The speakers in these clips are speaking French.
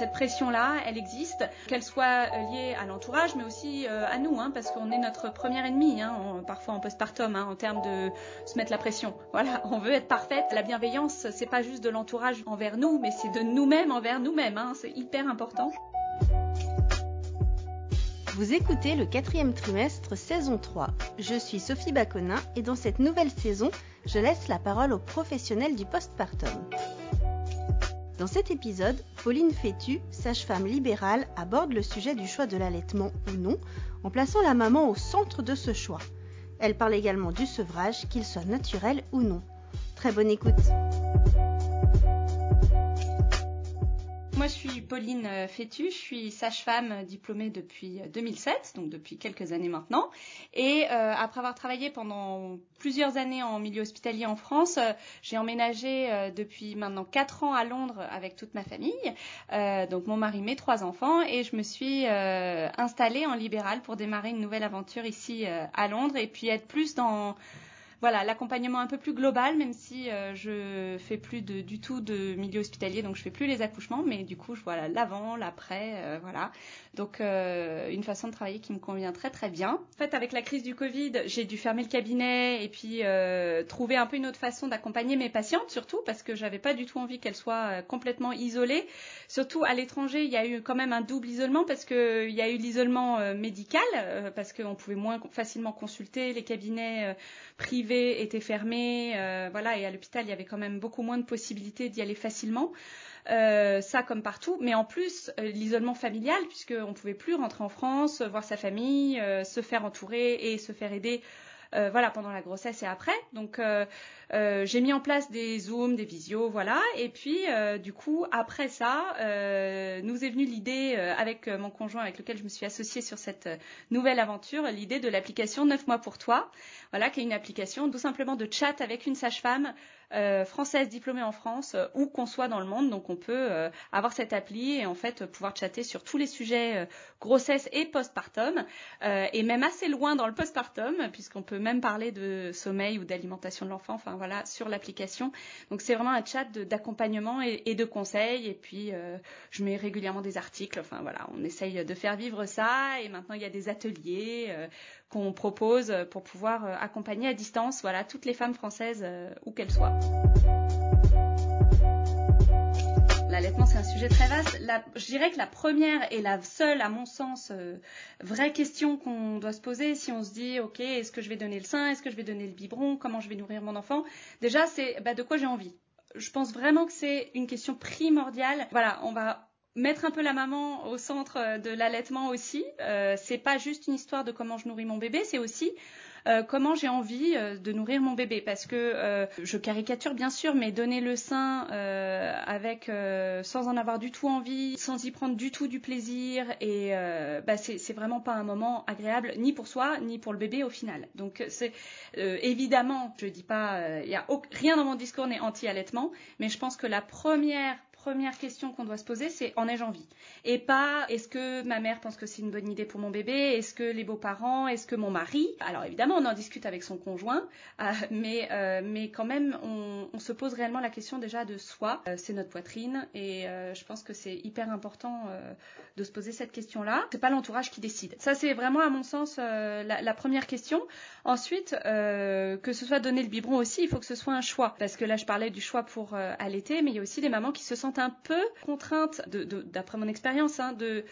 cette pression-là, elle existe, qu'elle soit liée à l'entourage, mais aussi euh, à nous, hein, parce qu'on est notre premier ennemi, hein, parfois en postpartum, hein, en termes de se mettre la pression. Voilà, on veut être parfaite. La bienveillance, c'est pas juste de l'entourage envers nous, mais c'est de nous-mêmes envers nous-mêmes. C'est hyper important. Vous écoutez le quatrième trimestre saison 3. Je suis Sophie Baconin et dans cette nouvelle saison, je laisse la parole aux professionnels du postpartum. Dans cet épisode, Pauline Fétu, sage-femme libérale, aborde le sujet du choix de l'allaitement ou non, en plaçant la maman au centre de ce choix. Elle parle également du sevrage, qu'il soit naturel ou non. Très bonne écoute. Moi, je suis Pauline euh, Fétu, je suis sage-femme diplômée depuis 2007, euh, donc depuis quelques années maintenant. Et euh, après avoir travaillé pendant plusieurs années en milieu hospitalier en France, j'ai emménagé depuis maintenant 4 ans à Londres avec toute ma famille, donc mon mari, mes trois enfants, et je me suis installée en libéral pour démarrer une nouvelle aventure ici à Londres et puis être plus dans voilà, l'accompagnement un peu plus global, même si euh, je fais plus de, du tout de milieu hospitalier, donc je fais plus les accouchements, mais du coup, je voilà l'avant, l'après, euh, voilà. Donc euh, une façon de travailler qui me convient très très bien. En fait, avec la crise du Covid, j'ai dû fermer le cabinet et puis trouver un peu une autre façon d'accompagner mes patientes, surtout parce que j'avais pas du tout envie qu'elles soient complètement isolées. Surtout à l'étranger, il y a eu quand même un double isolement parce que il y a eu l'isolement médical parce qu'on pouvait moins facilement consulter les cabinets privés étaient fermés, euh, voilà, et à l'hôpital, il y avait quand même beaucoup moins de possibilités d'y aller facilement. Euh, ça comme partout, mais en plus euh, l'isolement familial, puisqu'on ne pouvait plus rentrer en France, voir sa famille, se faire entourer et se faire aider voilà pendant la grossesse et après. Donc euh, j'ai mis en place des zooms, des visios, voilà. Et puis, euh, du coup, après ça, euh, nous est venue l'idée avec mon conjoint avec lequel je me suis associée sur cette nouvelle aventure, l'idée de l'application 9 mois pour toi, voilà, qui est une application tout simplement de chat avec une sage-femme française diplômée en France où qu'on soit dans le monde. Donc, on peut avoir cette appli et en fait pouvoir chatter sur tous les sujets grossesse et postpartum et même assez loin dans le postpartum puisqu'on peut même parler de sommeil ou d'alimentation de l'enfant. Enfin voilà, sur l'application. Donc c'est vraiment un chat d'accompagnement et, de conseils. Et puis euh, je mets régulièrement des articles. Enfin voilà, on essaye de faire vivre ça. Et maintenant il y a des ateliers euh, qu'on propose pour pouvoir euh, accompagner à distance, voilà, toutes les femmes françaises où qu'elles soient. L'allaitement, c'est un sujet très vaste. je dirais que la première et la seule, à mon sens, euh, vraie question qu'on doit se poser si on se dit, OK, est-ce que je vais donner le sein Est-ce que je vais donner le biberon Comment je vais nourrir mon enfant Déjà, c'est bah, de quoi j'ai envie. Je pense vraiment que c'est une question primordiale. Voilà, on va mettre un peu la maman au centre de l'allaitement aussi. Euh, c'est pas juste une histoire de comment je nourris mon bébé, c'est aussi euh, comment j'ai envie euh, de nourrir mon bébé parce que euh, je caricature bien sûr mais donner le sein avec sans en avoir du tout envie sans y prendre du tout du plaisir et bah c'est vraiment pas un moment agréable ni pour soi ni pour le bébé au final donc c'est évidemment je dis pas il y a rien dans mon discours n'est anti allaitement mais je pense que la première première question qu'on doit se poser, c'est en ai-je envie? Et pas est-ce que ma mère pense que c'est une bonne idée pour mon bébé? Est-ce que les beaux-parents Est-ce que mon mari? Alors évidemment, on en discute avec son conjoint, euh, mais, euh, mais quand même, on, se pose réellement la question déjà de soi. Euh, c'est notre poitrine et je pense que c'est hyper important de se poser cette question-là. C'est pas l'entourage qui décide. Ça, c'est vraiment, à mon sens, la, la, première question. Ensuite, que ce soit donner le biberon aussi, il faut que ce soit un choix. Parce que là, je parlais du choix pour allaiter, mais il y a aussi des mamans qui se sentent un peu contrainte, d'après mon expérience, hein, de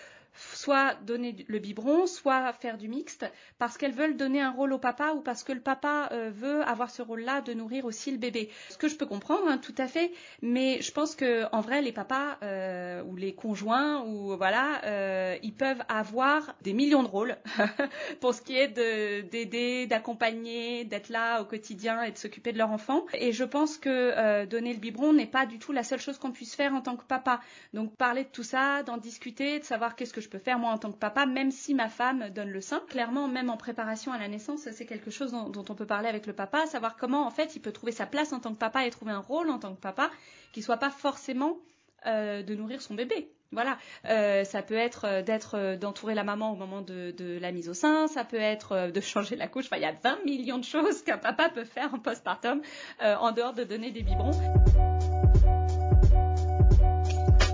soit donner le biberon, soit faire du mixte, parce qu'elles veulent donner un rôle au papa ou parce que le papa euh, veut avoir ce rôle-là de nourrir aussi le bébé. Ce que je peux comprendre, hein, tout à fait, mais je pense que en vrai, les papas euh, ou les conjoints ou voilà, euh, ils peuvent avoir des millions de rôles pour ce qui est d'aider, d'accompagner, d'être là au quotidien et de s'occuper de leur enfant. Et je pense que donner le biberon n'est pas du tout la seule chose qu'on puisse faire en tant que papa. Donc parler de tout ça, d'en discuter, de savoir qu'est-ce que je je peux faire moi en tant que papa, même si ma femme donne le sein. Clairement, même en préparation à la naissance, c'est quelque chose dont, on peut parler avec le papa, savoir comment en fait il peut trouver sa place en tant que papa et trouver un rôle en tant que papa qui soit pas forcément euh, de nourrir son bébé. Voilà, euh, ça peut être euh, d'être d'entourer la maman au moment de, la mise au sein, ça peut être de changer la couche. Enfin, il y a 20 millions de choses qu'un papa peut faire en postpartum en dehors de donner des biberons.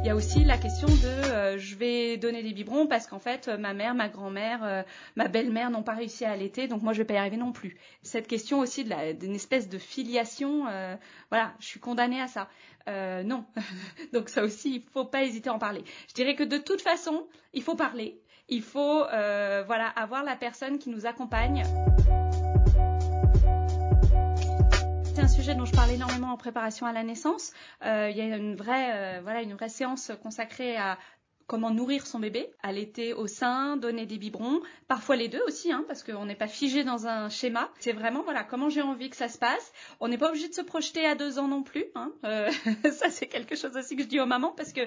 Il y a aussi la question de euh, je vais donner des biberons parce qu'en fait ma mère, ma grand-mère, euh, ma belle-mère n'ont pas réussi à allaiter, donc moi je vais pas y arriver non plus. Cette question aussi d'une espèce de filiation, euh, voilà, je suis condamnée à ça. non, donc ça aussi il faut pas hésiter à en parler. Je dirais que de toute façon il faut parler, il faut voilà avoir la personne qui nous accompagne. Un sujet dont je parle énormément en préparation à la naissance. Euh, il y a une vraie, euh, voilà, une vraie séance consacrée à comment nourrir son bébé, allaiter au sein, donner des biberons, parfois les deux aussi, hein, parce qu'on n'est pas figé dans un schéma. C'est vraiment voilà comment j'ai envie que ça se passe. On n'est pas obligé de se projeter à deux ans non plus. Hein. Euh, ça c'est quelque chose aussi que je dis aux mamans parce que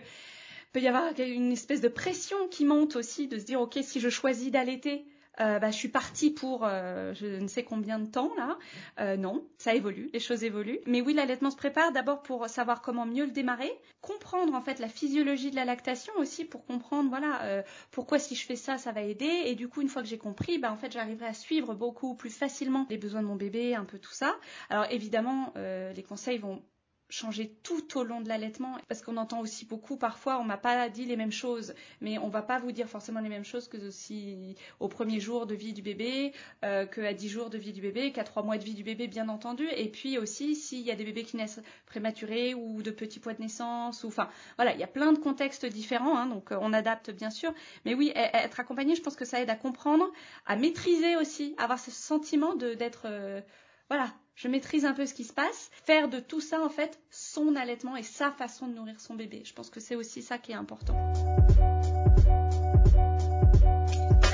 peut y avoir une espèce de pression qui monte aussi de se dire ok si je choisis d'allaiter euh, bah, je suis partie pour euh, je ne sais combien de temps là. Euh, non, ça évolue, les choses évoluent. Mais oui, l'allaitement se prépare d'abord pour savoir comment mieux le démarrer, comprendre en fait la physiologie de la lactation aussi pour comprendre voilà pourquoi si je fais ça, ça va aider. Et du coup, une fois que j'ai compris, bah, en fait, j'arriverai à suivre beaucoup plus facilement les besoins de mon bébé, un peu tout ça. Alors évidemment, les conseils vont changer tout au long de l'allaitement. Parce qu'on entend aussi beaucoup parfois on m'a pas dit les mêmes choses. Mais on va pas vous dire forcément les mêmes choses que aussi au premier jour de vie du bébé euh, qu'à 10 jours de vie du bébé qu'à 3 mois de vie du bébé bien entendu. Et puis aussi s'il y a des bébés qui naissent prématurés ou de petits poids de naissance ou enfin voilà il y a plein de contextes différents hein, donc euh, on adapte bien sûr. Mais oui e-, être accompagné je pense que ça aide à comprendre à maîtriser aussi avoir ce sentiment de d'être euh, voilà, je maîtrise un peu ce qui se passe, faire de tout ça en fait son allaitement et sa façon de nourrir son bébé. Je pense que c'est aussi ça qui est important.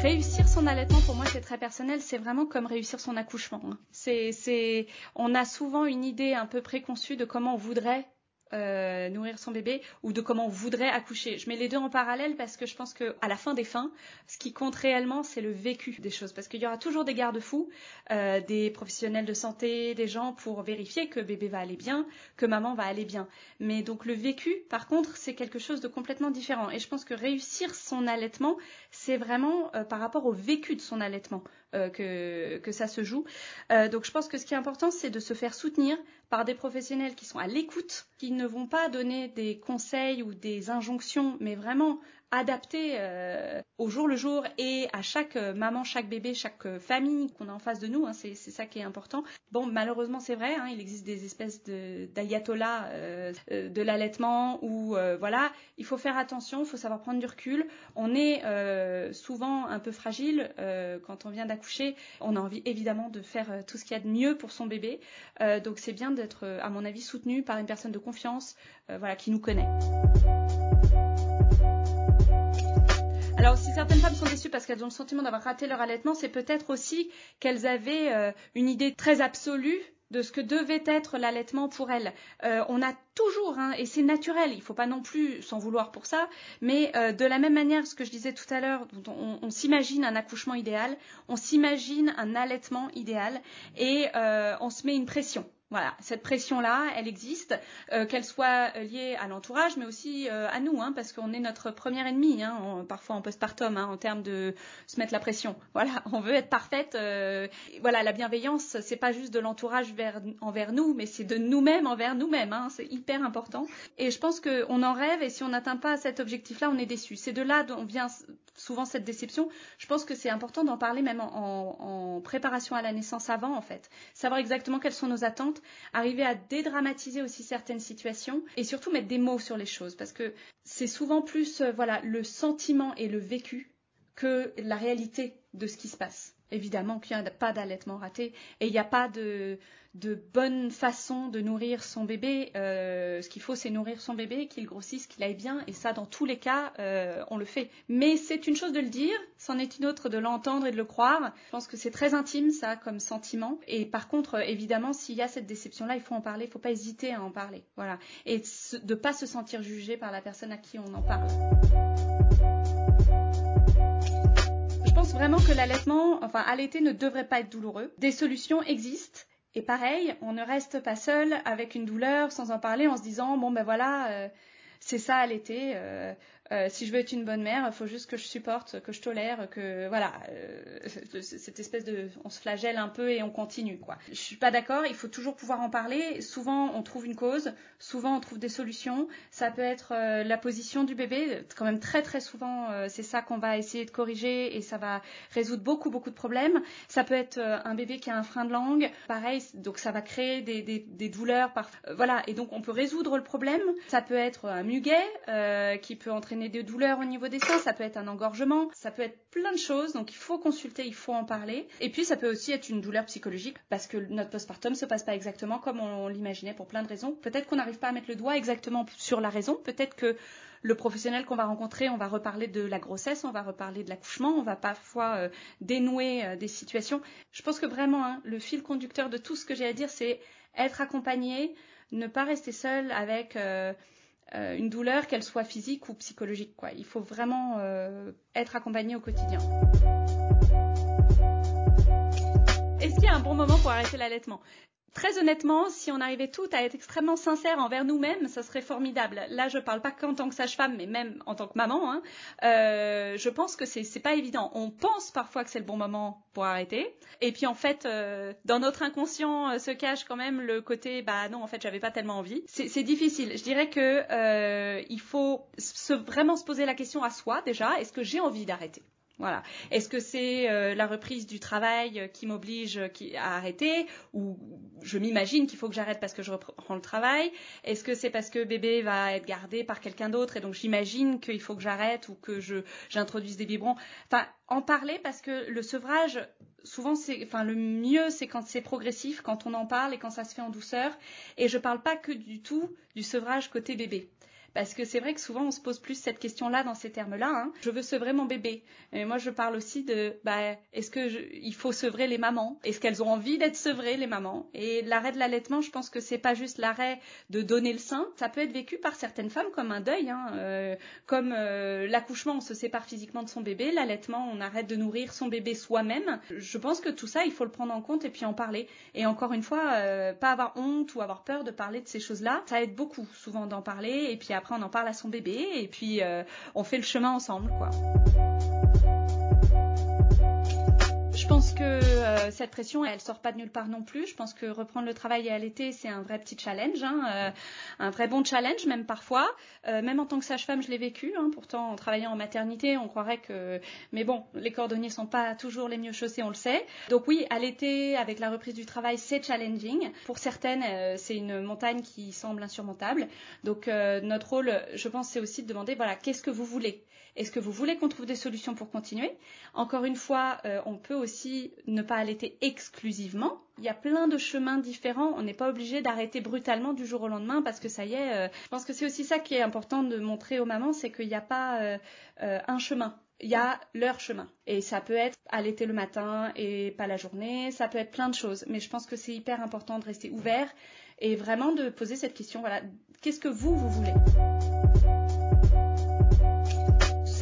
Réussir son allaitement, pour moi, c'est très personnel. C'est vraiment comme réussir son accouchement. Hein. C'est, on a souvent une idée un peu préconçue de comment on voudrait euh, nourrir son bébé ou de comment on voudrait accoucher. Je mets les deux en parallèle parce que je pense que à la fin des fins, ce qui compte réellement, c'est le vécu des choses. Parce qu'il y aura toujours des garde-fous, euh, des professionnels de santé, des gens pour vérifier que bébé va aller bien, que maman va aller bien. Mais donc le vécu, par contre, c'est quelque chose de complètement différent. Et je pense que réussir son allaitement, c'est vraiment euh, par rapport au vécu de son allaitement que, que ça se joue. donc je pense que ce qui est important, c'est de se faire soutenir par des professionnels qui sont à l'écoute, qui ne vont pas donner des conseils ou des injonctions, mais vraiment adapté euh, au jour le jour et à chaque euh, maman, chaque bébé, chaque euh, famille qu'on a en face de nous. Hein, c'est ça qui est important. Bon, malheureusement, c'est vrai. Hein, il existe des espèces d'ayatollahs de l'allaitement où voilà, il faut faire attention, il faut savoir prendre du recul. On est souvent un peu fragile quand on vient d'accoucher. On a envie évidemment de faire tout ce qu'il y a de mieux pour son bébé. donc c'est bien d'être, à mon avis, soutenu par une personne de confiance, voilà, qui nous connaît. Alors, si certaines femmes sont déçues parce qu'elles ont le sentiment d'avoir raté leur allaitement, c'est peut-être aussi qu'elles avaient euh, une idée très absolue de ce que devait être l'allaitement pour elles. Euh, on a toujours, hein, et c'est naturel, il ne faut pas non plus s'en vouloir pour ça, mais euh, de la même manière, ce que je disais tout à l'heure, on, on s'imagine un accouchement idéal, on s'imagine un allaitement idéal, et on se met une pression. Voilà, cette pression-là, elle existe, euh, qu'elle soit liée à l'entourage, mais aussi euh, à nous, hein, parce qu'on est notre premier ennemi, hein, parfois en postpartum, hein, en termes de se mettre la pression. Voilà, on veut être parfaite. Euh, voilà, la bienveillance, c'est pas juste de l'entourage envers nous, mais c'est de nous-mêmes envers nous-mêmes. Hein, c'est hyper important. Et je pense qu'on en rêve, et si on n'atteint pas cet objectif-là, on est déçu. C'est de là dont vient souvent cette déception. Je pense que c'est important d'en parler même en préparation à la naissance avant, en fait. Savoir exactement quelles sont nos attentes arriver à dédramatiser aussi certaines situations et surtout mettre des mots sur les choses. Parce que c'est souvent plus euh, voilà le sentiment et le vécu que la réalité de ce qui se passe. Évidemment qu'il n'y a pas d'allaitement raté et il n'y a pas de bonne façon de nourrir son bébé. Euh, ce qu'il faut, c'est nourrir son bébé, qu'il grossisse, qu'il aille bien. Et ça, dans tous les cas, euh, on le fait. Mais c'est une chose de le dire, c'en est une autre de l'entendre et de le croire. Je pense que c'est très intime, ça, comme sentiment. Et par contre, évidemment, s'il y a cette déception-là, il faut en parler. Il ne faut pas hésiter à en parler. Voilà. Et de ne pas se sentir jugé par la personne à qui on en parle. Vraiment que l'allaitement, enfin allaiter ne devrait pas être douloureux. Des solutions existent et pareil, on ne reste pas seul avec une douleur sans en parler en se disant bon ben voilà, euh, c'est ça l'été, euh, Euh, si je veux être une bonne mère, il faut juste que je supporte, que je tolère, que voilà, euh, cette espèce de, on se flagelle un peu et on continue quoi. Je suis pas d'accord. Il faut toujours pouvoir en parler. Souvent, on trouve une cause. Souvent, on trouve des solutions. Ça peut être euh, la position du bébé. Quand même très très souvent, c'est ça qu'on va essayer de corriger et ça va résoudre beaucoup beaucoup de problèmes. Ça peut être un bébé qui a un frein de langue. Pareil, donc ça va créer des, des, des douleurs. Par, voilà, et donc on peut résoudre le problème. Ça peut être un muguet qui peut entraîner des douleurs au niveau des seins, ça peut être un engorgement, ça peut être plein de choses. Donc il faut consulter, il faut en parler. Et puis ça peut aussi être une douleur psychologique parce que notre postpartum se passe pas exactement comme on, l'imaginait pour plein de raisons. Peut-être qu'on n'arrive pas à mettre le doigt exactement sur la raison. Peut-être que le professionnel qu'on va rencontrer, on va reparler de la grossesse, on va reparler de l'accouchement, on va parfois euh, dénouer euh, des situations. Je pense que vraiment, hein, le fil conducteur de tout ce que j'ai à dire, c'est être accompagné, ne pas rester seul avec euh, euh, une douleur, qu'elle soit physique ou psychologique. Quoi. Il faut vraiment euh, être accompagné au quotidien. Est-ce qu'il y a un bon moment pour arrêter l'allaitement? Très honnêtement, si on arrivait toutes à être extrêmement sincères envers nous-mêmes, ça serait formidable. Là, je parle pas qu'en tant que sage-femme, mais même en tant que maman. Hein. Euh, je pense que c'est pas évident. On pense parfois que c'est le bon moment pour arrêter, et puis en fait, euh, dans notre inconscient euh, se cache quand même le côté, bah non, en fait, j'avais pas tellement envie. C'est difficile. Je dirais que euh, il faut se, vraiment se poser la question à soi déjà. Est-ce que j'ai envie d'arrêter? Voilà. Est-ce que c'est euh, la reprise du travail euh, qui m'oblige euh, à arrêter ou je m'imagine qu'il faut que j'arrête parce que je reprends le travail Est-ce que c'est parce que bébé va être gardé par quelqu'un d'autre et donc j'imagine qu'il faut que j'arrête ou que je j'introduise des biberons? Enfin, en parler parce que le sevrage souvent c'est le mieux c'est quand c'est progressif, quand on en parle et quand ça se fait en douceur et je parle pas que du tout du sevrage côté bébé. Parce que c'est vrai que souvent on se pose plus cette question-là dans ces termes-là. Hein. Je veux sevrer mon bébé. Mais moi je parle aussi de, bah, est-ce que il faut sevrer les mamans? Est-ce qu'elles ont envie d'être sevrées les mamans? Et l'arrêt de l'allaitement, je pense que c'est pas juste l'arrêt de donner le sein. Ça peut être vécu par certaines femmes comme un deuil, hein. euh, comme euh, l'accouchement, on se sépare physiquement de son bébé, l'allaitement, on arrête de nourrir son bébé soi-même. Je pense que tout ça, il faut le prendre en compte et puis en parler. Et encore une fois, euh, pas avoir honte ou avoir peur de parler de ces choses-là. Ça aide beaucoup souvent d'en parler. Et puis après on en parle à son bébé et puis euh, on fait le chemin ensemble quoi. Je pense que euh, cette pression, elle sort pas de nulle part non plus. Je pense que reprendre le travail et allaiter, c'est un vrai petit challenge, hein, euh, un vrai bon challenge même parfois. même en tant que sage-femme, je l'ai vécu. Hein, pourtant, en travaillant en maternité, on croirait que, mais bon, les cordonniers sont pas toujours les mieux chaussés, on le sait. Donc oui, allaiter avec la reprise du travail, c'est challenging. Pour certaines, c'est une montagne qui semble insurmontable. Donc notre rôle, je pense, c'est aussi de demander, voilà, qu'est-ce que vous voulez? Est-ce que vous voulez qu'on trouve des solutions pour continuer? Encore une fois, euh, on peut aussi ne pas allaiter exclusivement. Il y a plein de chemins différents. On n'est pas obligé d'arrêter brutalement du jour au lendemain parce que ça y est. Euh, je pense que c'est aussi ça qui est important de montrer aux mamans, c'est qu'il n'y a pas euh, un chemin il y a leur chemin. Et ça peut être allaiter le matin et pas la journée, ça peut être plein de choses. Mais je pense que c'est hyper important de rester ouvert et vraiment de poser cette question, voilà, qu'est-ce que vous, vous voulez?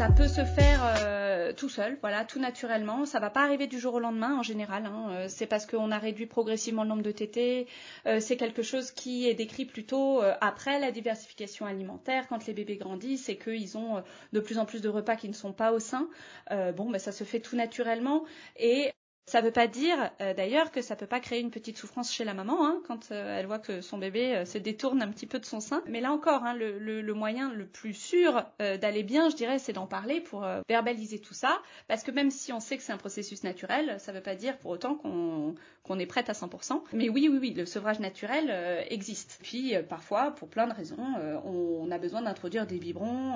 Ça peut se faire euh, tout seul, voilà, tout naturellement. Ça va pas arriver du jour au lendemain en général. Hein. Euh, c'est parce qu'on a réduit progressivement le nombre de tétés. Euh, c'est quelque chose qui est décrit plutôt après la diversification alimentaire, quand les bébés grandissent et qu'ils ont de plus en plus de repas qui ne sont pas au sein. bon, ben ça se fait tout naturellement et ça ne veut pas dire euh, d'ailleurs que ça peut pas créer une petite souffrance chez la maman hein, quand euh, elle voit que son bébé euh, se détourne un petit peu de son sein. Mais là encore, hein, le, le, le, moyen le plus sûr d'aller bien, je dirais, c'est d'en parler pour verbaliser tout ça. Parce que même si on sait que c'est un processus naturel, ça ne veut pas dire pour autant qu'on qu'on est prête à 100%. Mais oui, oui, oui, le sevrage naturel existe. Puis parfois, pour plein de raisons, on, on, a besoin d'introduire des biberons,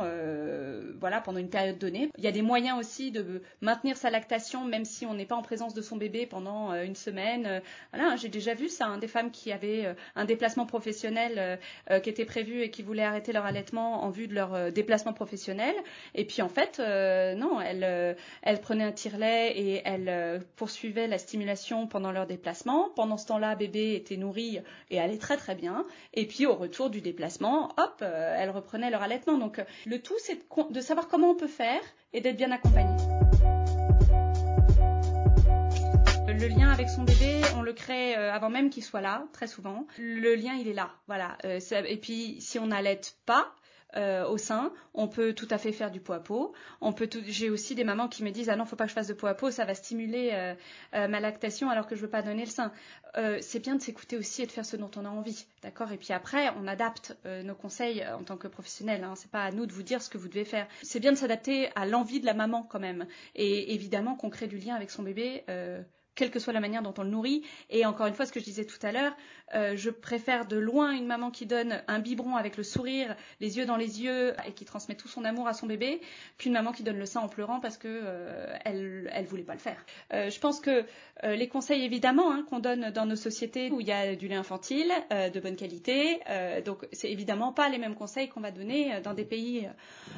voilà, pendant une période donnée. Il y a des moyens aussi de maintenir sa lactation, même si on n'est pas en présence de son bébé pendant euh, une semaine. Euh, voilà, j'ai déjà vu ça, hein, des femmes qui avaient euh, un déplacement professionnel qui était prévu et qui voulaient arrêter leur allaitement en vue de leur déplacement professionnel. Et puis en fait, non, elles, prenaient un tire-lait et elles poursuivaient la stimulation pendant leur déplacement. Pendant ce temps-là, bébé était nourri et allait très très bien. Et puis au retour du déplacement, hop, elles reprenaient leur allaitement. Donc le tout, c'est de savoir comment on peut faire et d'être bien accompagné le lien avec son bébé, on le crée euh, avant même qu'il soit là, très souvent. Le lien, il est là, voilà. Euh, et puis, si on n'allait pas, euh, au sein. On peut tout à fait faire du pot à pot. On peut J'ai aussi des mamans qui me disent ah non, faut pas que je fasse de pot à pot, ça va stimuler ma lactation alors que je veux pas donner le sein. c'est bien de s'écouter aussi et de faire ce dont on a envie, d'accord? Et puis après, on adapte nos conseils en tant que professionnel. Hein. C'est pas à nous de vous dire ce que vous devez faire. C'est bien de s'adapter à l'envie de la maman quand même. Et évidemment qu'on crée du lien avec son bébé quelle que soit la manière dont on le nourrit. Et encore une fois, ce que je disais tout à l'heure, euh, je préfère de loin une maman qui donne un biberon avec le sourire, les yeux dans les yeux et qui transmet tout son amour à son bébé, qu'une maman qui donne le sein en pleurant parce que euh, elle voulait pas le faire. Euh, je pense que les conseils évidemment hein, qu'on donne dans nos sociétés où il y a du lait infantile de bonne qualité, donc c'est évidemment pas les mêmes conseils qu'on va donner dans des pays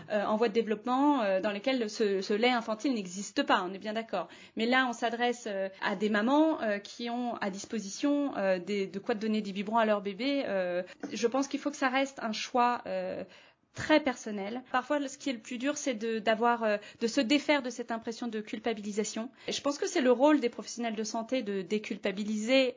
en voie de développement dans lesquels ce, lait infantile n'existe pas. On est bien d'accord. Mais là, on s'adresse des mamans qui ont à disposition des, de quoi donner des biberons à leur bébé. Euh, je pense qu'il faut que ça reste un choix euh, très personnel. Parfois, ce qui est le plus dur, c'est de, d'avoir, euh, de se défaire de cette impression de culpabilisation. Je pense que c'est le rôle des professionnels de santé de déculpabiliser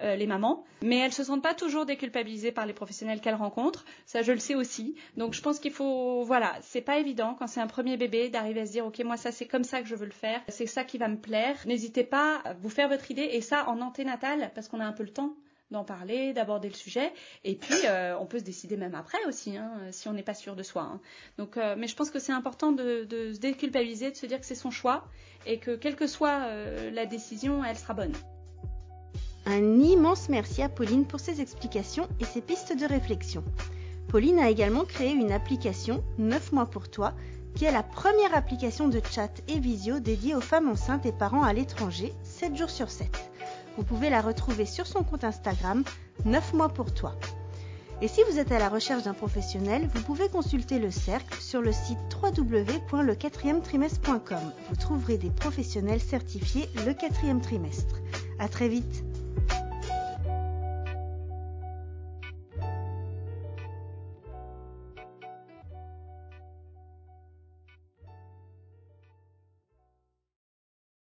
les mamans, mais elles se sentent pas toujours déculpabilisées par les professionnels qu'elles rencontrent. Ça, je le sais aussi. Donc, je pense qu'il faut, voilà, c'est pas évident quand c'est un premier bébé d'arriver à se dire, ok, moi ça c'est comme ça que je veux le faire, c'est ça qui va me plaire. N'hésitez pas à vous faire votre idée et ça en anténatal parce qu'on a un peu le temps d'en parler, d'aborder le sujet. Et puis, euh, on peut se décider même après aussi, hein, si on n'est pas sûr de soi. Hein. Donc, euh, mais je pense que c'est important de, se déculpabiliser, de se dire que c'est son choix et que quelle que soit euh, la décision, elle sera bonne. Un immense merci à Pauline pour ses explications et ses pistes de réflexion. Pauline a également créé une application 9 mois pour toi qui est la première application de chat et visio dédiée aux femmes enceintes et parents à l'étranger 7 jours sur 7. Vous pouvez la retrouver sur son compte Instagram 9 mois pour toi. Et si vous êtes à la recherche d'un professionnel, vous pouvez consulter le cercle sur le site www.le4trimestre.com. Vous trouverez des professionnels certifiés le quatrième trimestre. À très vite!